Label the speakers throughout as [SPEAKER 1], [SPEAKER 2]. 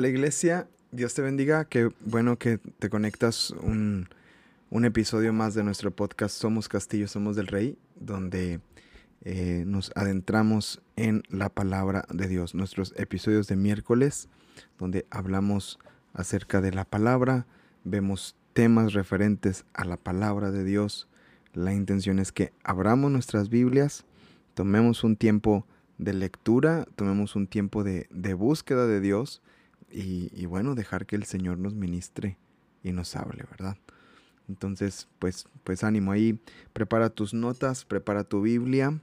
[SPEAKER 1] Hola iglesia, Dios te bendiga, qué bueno que te conectas un, episodio más de nuestro podcast Somos Castillo, Somos del Rey, donde eh, nos adentramos en la palabra de Dios. Nuestros episodios de miércoles, donde hablamos acerca de la palabra, vemos temas referentes a la palabra de Dios. La intención es que abramos nuestras Biblias, tomemos un tiempo de lectura, tomemos un tiempo de, de búsqueda de Dios y, bueno, dejar que el Señor nos ministre y nos hable, ¿verdad? Entonces, pues, pues ánimo ahí, prepara tus notas, prepara tu Biblia.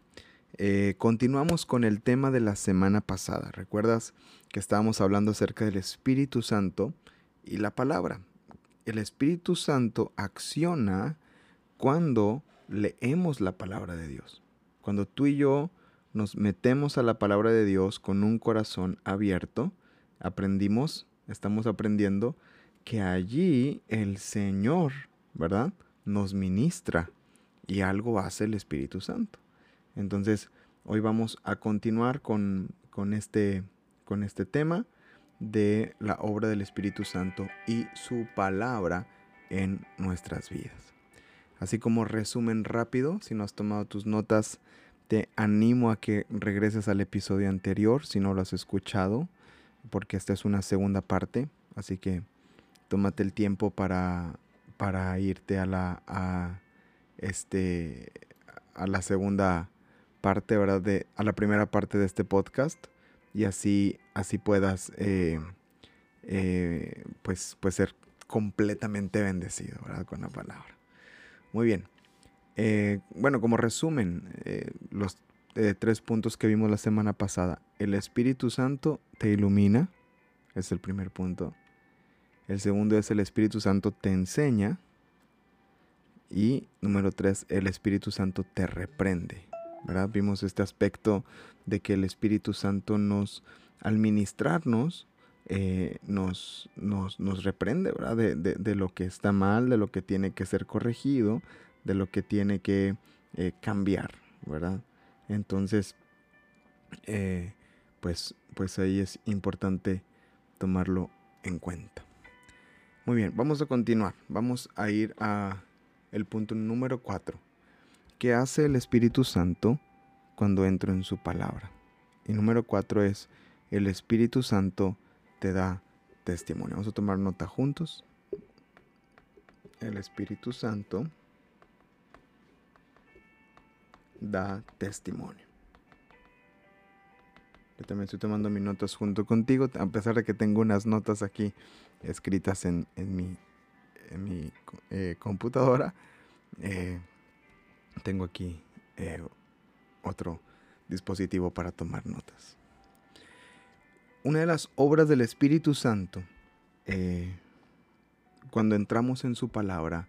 [SPEAKER 1] Eh, continuamos con el tema de la semana pasada. ¿Recuerdas que estábamos hablando acerca del Espíritu Santo y la palabra? El Espíritu Santo acciona cuando leemos la palabra de Dios. Cuando tú y yo nos metemos a la palabra de Dios con un corazón abierto, aprendimos, estamos aprendiendo que allí el Señor, ¿verdad? Nos ministra y algo hace el Espíritu Santo. Entonces, hoy vamos a continuar con, con, este, con este tema de la obra del Espíritu Santo y su palabra en nuestras vidas. Así como resumen rápido, si no has tomado tus notas, te animo a que regreses al episodio anterior si no lo has escuchado porque esta es una segunda parte, así que tómate el tiempo para, para irte a la, a, este, a la segunda parte, ¿verdad? De, a la primera parte de este podcast y así, así puedas eh, eh, pues, pues ser completamente bendecido, ¿verdad? Con la palabra. Muy bien. Eh, bueno, como resumen, los tres puntos que vimos la semana pasada. El Espíritu Santo te ilumina, es el primer punto. El segundo es el Espíritu Santo te enseña. Y número tres, el Espíritu Santo te reprende. ¿verdad? Vimos este aspecto de que el Espíritu Santo nos, al ministrarnos, eh, nos, nos, nos, reprende, ¿verdad? De, de, lo que está mal, de lo que tiene que ser corregido, de lo que tiene que eh, cambiar, ¿verdad? Entonces, eh, pues, pues ahí es importante tomarlo en cuenta. Muy bien, vamos a continuar. Vamos a ir a el punto número 4. ¿Qué hace el Espíritu Santo cuando entro en su palabra? Y número 4 es, el Espíritu Santo te da testimonio. Vamos a tomar nota juntos. El Espíritu Santo da testimonio. Yo también estoy tomando mis notas junto contigo, a pesar de que tengo unas notas aquí escritas en, mi, en mi eh, computadora. Eh, tengo aquí eh, otro dispositivo para tomar notas. Una de las obras del Espíritu Santo, cuando entramos en su palabra,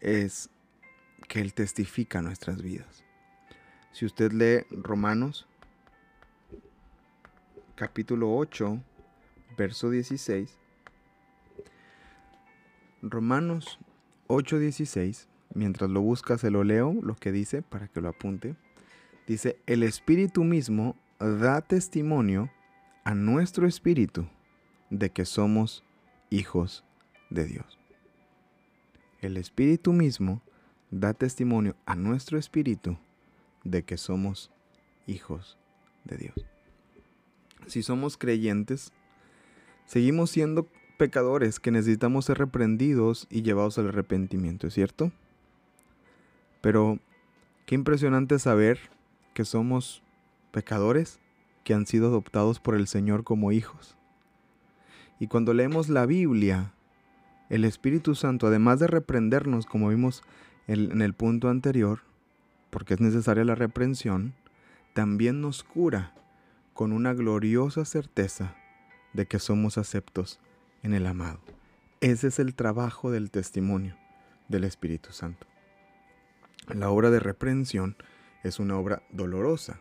[SPEAKER 1] es que Él testifica nuestras vidas. Si usted lee Romanos capítulo 8, verso 16, Romanos 8, 16, mientras lo busca se lo leo, lo que dice, para que lo apunte. Dice, el Espíritu mismo da testimonio a nuestro espíritu de que somos hijos de Dios. El Espíritu mismo da testimonio a nuestro espíritu de que somos hijos de Dios. Si somos creyentes, seguimos siendo pecadores que necesitamos ser reprendidos y llevados al arrepentimiento, ¿es cierto? Pero qué impresionante saber que somos pecadores que han sido adoptados por el Señor como hijos. Y cuando leemos la Biblia, el Espíritu Santo, además de reprendernos, como vimos en el punto anterior, porque es necesaria la reprensión, también nos cura con una gloriosa certeza de que somos aceptos en el amado. Ese es el trabajo del testimonio del Espíritu Santo. La obra de reprensión es una obra dolorosa,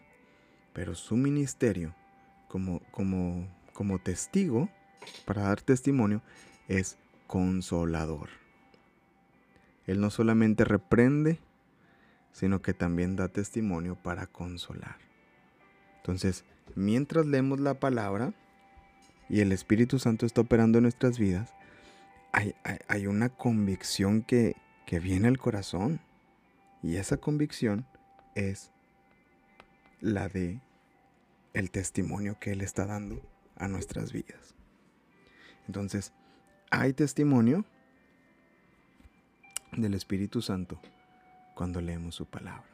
[SPEAKER 1] pero su ministerio como, como, como testigo, para dar testimonio, es consolador. Él no solamente reprende, sino que también da testimonio para consolar. Entonces, mientras leemos la palabra y el Espíritu Santo está operando en nuestras vidas, hay, una convicción que, que viene al corazón. Y esa convicción es la de el testimonio que Él está dando a nuestras vidas. Entonces, hay testimonio del Espíritu Santo cuando leemos su palabra.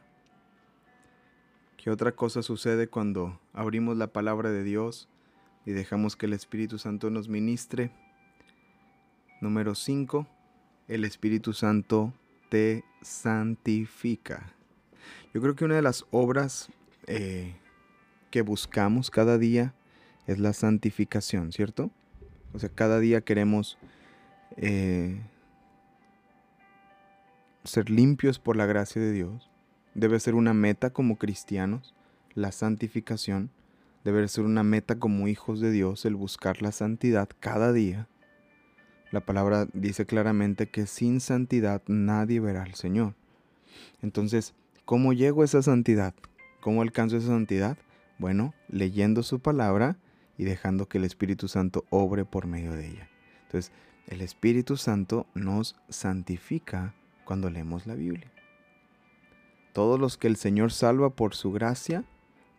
[SPEAKER 1] ¿Qué otra cosa sucede cuando abrimos la palabra de Dios y dejamos que el Espíritu Santo nos ministre? Número 5. El Espíritu Santo te santifica. Yo creo que una de las obras eh, que buscamos cada día es la santificación, ¿cierto? O sea, cada día queremos eh, ser limpios por la gracia de Dios. Debe ser una meta como cristianos, la santificación. Debe ser una meta como hijos de Dios, el buscar la santidad cada día. La palabra dice claramente que sin santidad nadie verá al Señor. Entonces, ¿cómo llego a esa santidad? ¿Cómo alcanzo esa santidad? Bueno, leyendo su palabra y dejando que el Espíritu Santo obre por medio de ella. Entonces, el Espíritu Santo nos santifica cuando leemos la Biblia. Todos los que el Señor salva por su gracia,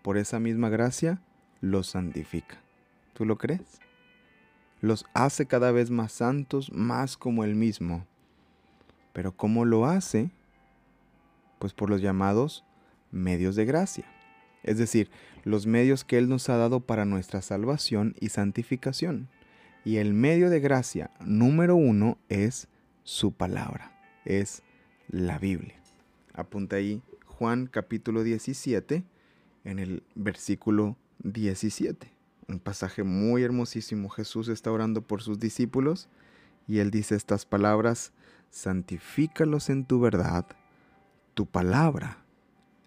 [SPEAKER 1] por esa misma gracia, los santifica. ¿Tú lo crees? los hace cada vez más santos, más como Él mismo. Pero ¿cómo lo hace? Pues por los llamados medios de gracia. Es decir, los medios que Él nos ha dado para nuestra salvación y santificación. Y el medio de gracia número uno es su palabra, es la Biblia. Apunta ahí Juan capítulo 17 en el versículo 17 un pasaje muy hermosísimo. Jesús está orando por sus discípulos y él dice estas palabras, santifícalos en tu verdad, tu palabra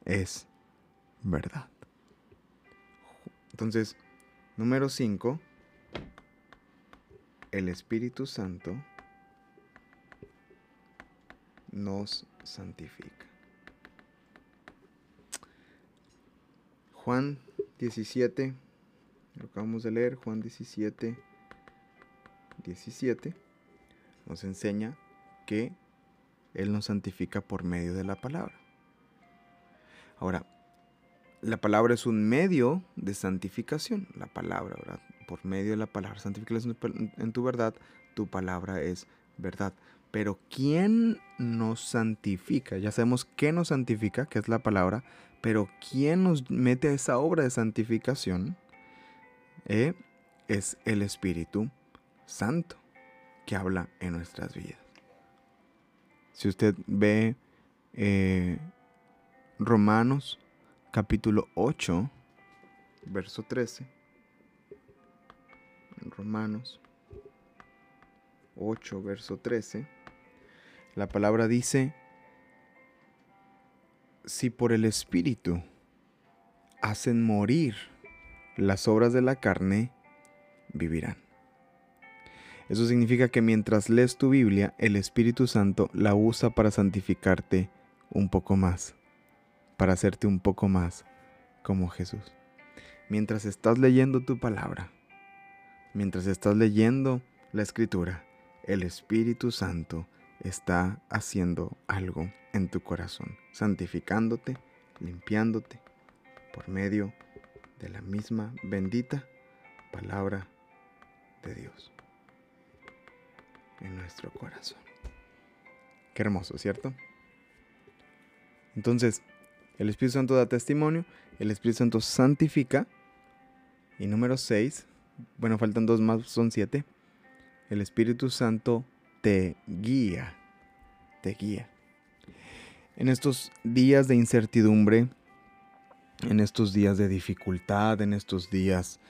[SPEAKER 1] es verdad. Entonces, número 5, el Espíritu Santo nos santifica. Juan 17, lo acabamos de leer, Juan 17, 17, nos enseña que Él nos santifica por medio de la palabra. Ahora, la palabra es un medio de santificación, la palabra, ¿verdad? Por medio de la palabra, santificación en tu verdad, tu palabra es verdad. Pero ¿quién nos santifica? Ya sabemos qué nos santifica, que es la palabra, pero ¿quién nos mete a esa obra de santificación? E es el Espíritu Santo que habla en nuestras vidas. Si usted ve eh, Romanos capítulo 8, verso 13, Romanos 8, verso 13, la palabra dice, si por el Espíritu hacen morir las obras de la carne vivirán. Eso significa que mientras lees tu Biblia, el Espíritu Santo la usa para santificarte un poco más, para hacerte un poco más como Jesús. Mientras estás leyendo tu palabra, mientras estás leyendo la escritura, el Espíritu Santo está haciendo algo en tu corazón, santificándote, limpiándote por medio de la misma bendita palabra de Dios en nuestro corazón. Qué hermoso, ¿cierto? Entonces, el Espíritu Santo da testimonio, el Espíritu Santo santifica. Y número 6, bueno, faltan dos más, son siete. El Espíritu Santo te guía, te guía. En estos días de incertidumbre, en estos días de dificultad, en estos días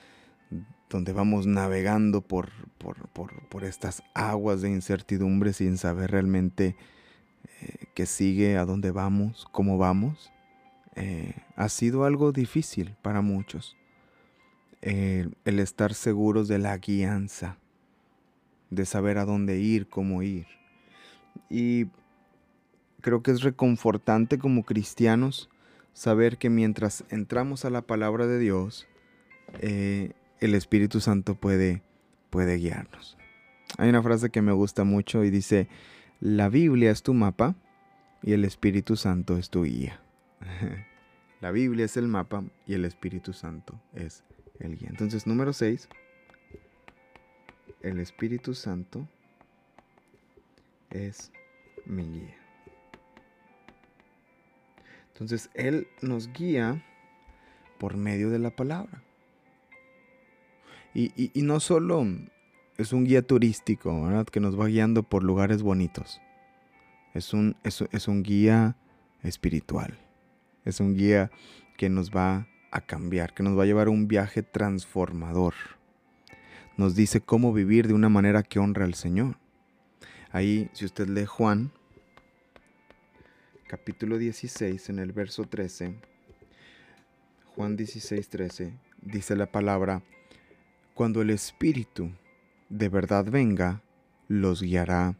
[SPEAKER 1] donde vamos navegando por, por, estas aguas de incertidumbre sin saber realmente eh, qué sigue, a dónde vamos, cómo vamos, eh, ha sido algo difícil para muchos. Eh, el estar seguros de la guianza, de saber a dónde ir, cómo ir. Y creo que es reconfortante como cristianos saber que mientras entramos a la palabra de Dios, eh, el Espíritu Santo puede puede guiarnos. Hay una frase que me gusta mucho y dice, la Biblia es tu mapa y el Espíritu Santo es tu guía. la Biblia es el mapa y el Espíritu Santo es el guía. Entonces, número 6, el Espíritu Santo es mi guía. Entonces, Él nos guía por medio de la palabra. Y, no solo es un guía turístico, ¿verdad? Que nos va guiando por lugares bonitos. Es un, es un guía espiritual. Es un guía que nos va a cambiar, que nos va a llevar a un viaje transformador. Nos dice cómo vivir de una manera que honra al Señor. Ahí, si usted lee Juan, capítulo 16, en el verso 13, Juan 16, 13, dice la palabra, cuando el Espíritu de verdad venga, los guiará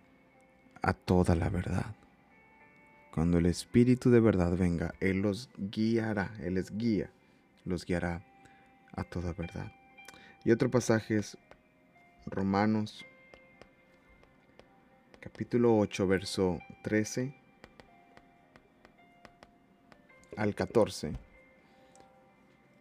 [SPEAKER 1] a toda la verdad. Cuando el Espíritu de verdad venga, Él los guiará, Él les guía, los guiará a toda verdad. Y otro pasaje es Romanos capítulo 8, verso 13 al 14.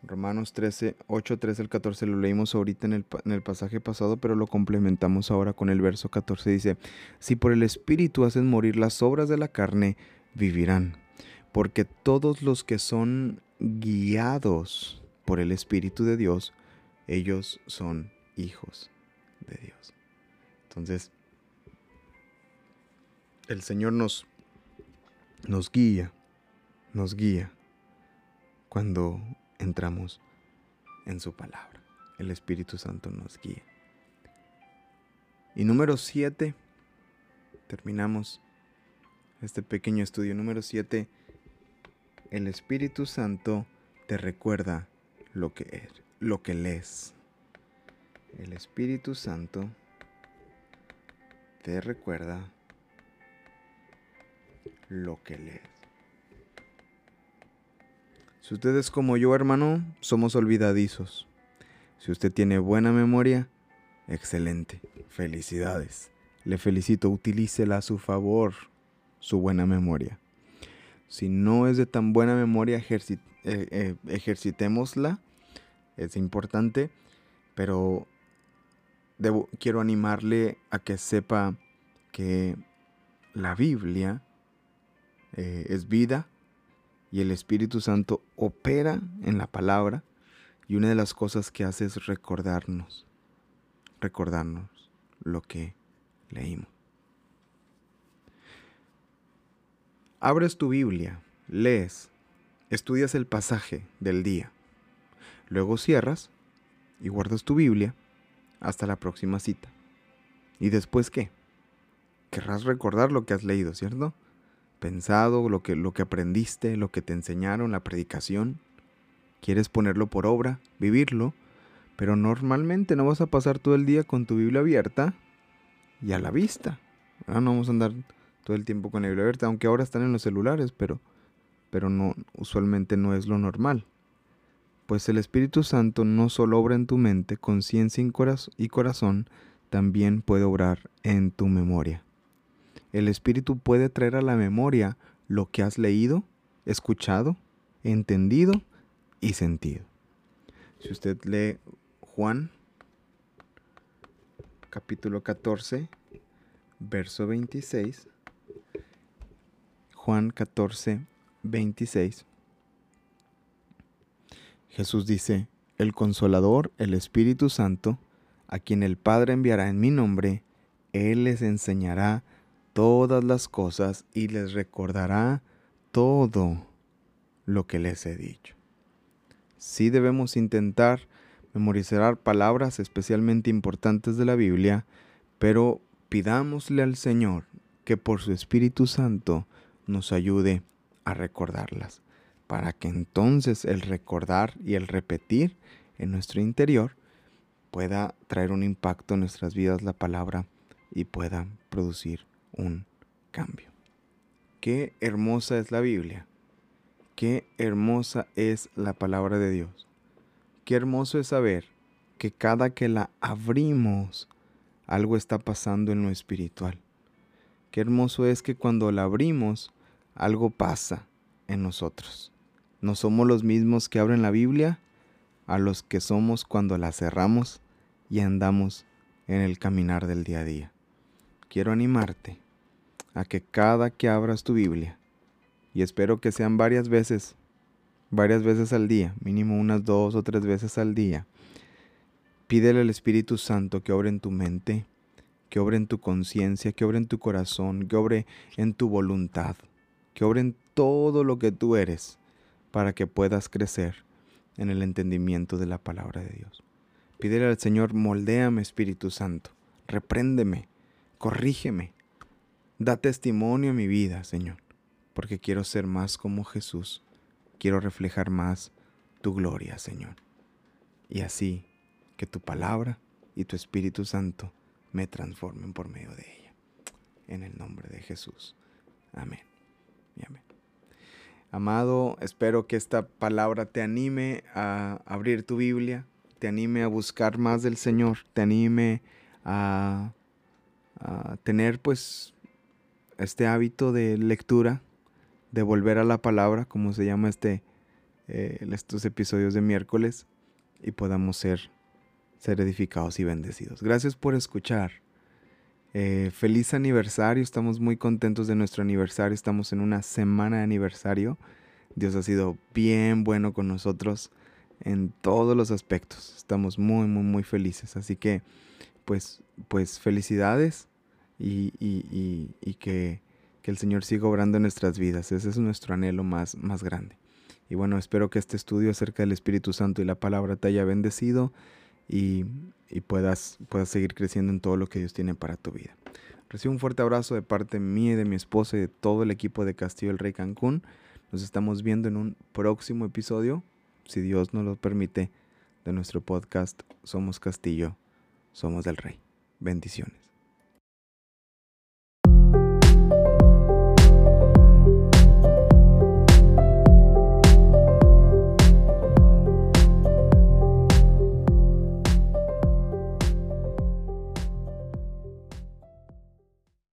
[SPEAKER 1] Romanos 13, 8, 13 al 14 lo leímos ahorita en el, en el, pasaje pasado, pero lo complementamos ahora con el verso 14. Dice, si por el Espíritu hacen morir las obras de la carne, vivirán. Porque todos los que son guiados por el Espíritu de Dios, ellos son hijos de Dios. Entonces, el Señor nos, nos guía, nos guía cuando entramos en su palabra. El Espíritu Santo nos guía. Y número siete, terminamos este pequeño estudio. Número siete, el Espíritu Santo te recuerda lo que es, lo que lees. El Espíritu Santo te recuerda lo que lees. Si usted es como yo, hermano, somos olvidadizos. Si usted tiene buena memoria, excelente. Felicidades. Le felicito, utilícela a su favor, su buena memoria. Si no es de tan buena memoria, eh, eh, ejercitémosla. Es importante, pero quiero animarle a que sepa que la Biblia eh, es vida y el Espíritu Santo opera en la palabra y una de las cosas que hace es recordarnos, recordarnos lo que leímos. Abres tu Biblia, lees, estudias el pasaje del día, luego cierras y guardas tu Biblia hasta la próxima cita. ¿Y después qué? Querrás recordar lo que has leído, ¿cierto? pensado, lo que, lo que aprendiste, lo que te enseñaron, la predicación. Quieres ponerlo por obra, vivirlo, pero normalmente no vas a pasar todo el día con tu Biblia abierta y a la vista. No vamos a andar todo el tiempo con la Biblia abierta, aunque ahora están en los celulares, pero, pero no, usualmente no es lo normal. Pues el Espíritu Santo no solo obra en tu mente, conciencia y corazón, también puede obrar en tu memoria. El Espíritu puede traer a la memoria lo que has leído, escuchado, entendido y sentido. Si usted lee Juan capítulo 14, verso 26, Juan 14, 26, Jesús dice, el consolador, el Espíritu Santo, a quien el Padre enviará en mi nombre, Él les enseñará todas las cosas y les recordará todo lo que les he dicho. Sí debemos intentar memorizar palabras especialmente importantes de la Biblia, pero pidámosle al Señor que por su Espíritu Santo nos ayude a recordarlas, para que entonces el recordar y el repetir en nuestro interior pueda traer un impacto en nuestras vidas la palabra y pueda producir un cambio. Qué hermosa es la Biblia. Qué hermosa es la palabra de Dios. Qué hermoso es saber que cada que la abrimos, algo está pasando en lo espiritual. Qué hermoso es que cuando la abrimos, algo pasa en nosotros. No somos los mismos que abren la Biblia a los que somos cuando la cerramos y andamos en el caminar del día a día. Quiero animarte a que cada que abras tu Biblia, y espero que sean varias veces, varias veces al día, mínimo unas dos o tres veces al día, pídele al Espíritu Santo que obre en tu mente, que obre en tu conciencia, que obre en tu corazón, que obre en tu voluntad, que obre en todo lo que tú eres, para que puedas crecer en el entendimiento de la palabra de Dios. Pídele al Señor, moldéame Espíritu Santo, repréndeme, corrígeme, da testimonio a mi vida, Señor, porque quiero ser más como Jesús, quiero reflejar más tu gloria, Señor. Y así que tu palabra y tu Espíritu Santo me transformen por medio de ella. En el nombre de Jesús. Amén. Amén. Amado, espero que esta palabra te anime a abrir tu Biblia, te anime a buscar más del Señor, te anime a, tener pues este hábito de lectura, de volver a la palabra, como se llama este, eh, estos episodios de miércoles, y podamos ser, ser edificados y bendecidos. Gracias por escuchar. Eh, feliz aniversario, estamos muy contentos de nuestro aniversario, estamos en una semana de aniversario. Dios ha sido bien bueno con nosotros en todos los aspectos. Estamos muy, muy, muy felices. Así que, pues, pues felicidades y, y, que, que, el Señor siga obrando en nuestras vidas. Ese es nuestro anhelo más, más grande. Y bueno, espero que este estudio acerca del Espíritu Santo y la palabra te haya bendecido y, puedas, puedas seguir creciendo en todo lo que Dios tiene para tu vida. Recibe un fuerte abrazo de parte mía y de mi esposa y de todo el equipo de Castillo el Rey Cancún. Nos estamos viendo en un próximo episodio, si Dios nos lo permite, de nuestro podcast Somos Castillo, Somos del Rey. Bendiciones.